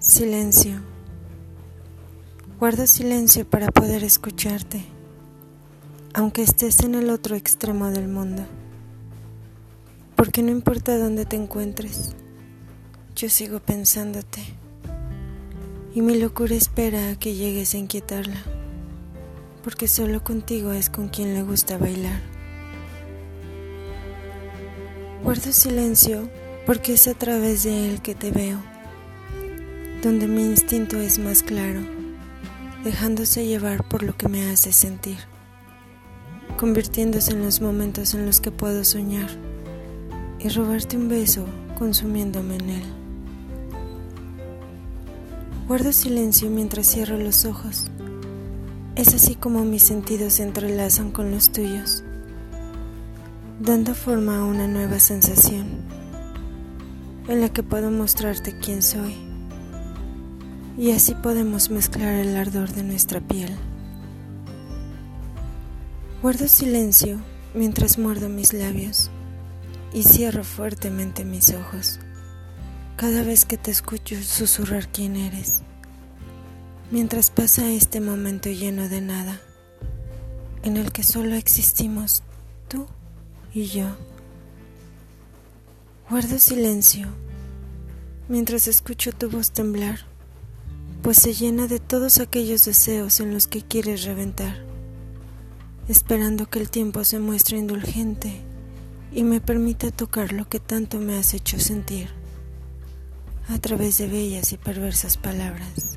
silencio. Guardo silencio para poder escucharte, aunque estés en el otro extremo del mundo. Porque no importa dónde te encuentres, yo sigo pensándote. Y mi locura espera a que llegues a inquietarla, porque solo contigo es con quien le gusta bailar. Guardo silencio porque es a través de él que te veo donde mi instinto es más claro, dejándose llevar por lo que me hace sentir, convirtiéndose en los momentos en los que puedo soñar y robarte un beso consumiéndome en él. Guardo silencio mientras cierro los ojos. Es así como mis sentidos se entrelazan con los tuyos, dando forma a una nueva sensación en la que puedo mostrarte quién soy y así podemos mezclar el ardor de nuestra piel. Guardo silencio mientras muerdo mis labios y cierro fuertemente mis ojos cada vez que te escucho susurrar quién eres, mientras pasa este momento lleno de nada, en el que solo existimos tú y yo. Guardo silencio mientras escucho tu voz temblar pues se llena de todos aquellos deseos en los que quieres reventar, esperando que el tiempo se muestre indulgente y me permita tocar lo que tanto me has hecho sentir a través de bellas y perversas palabras.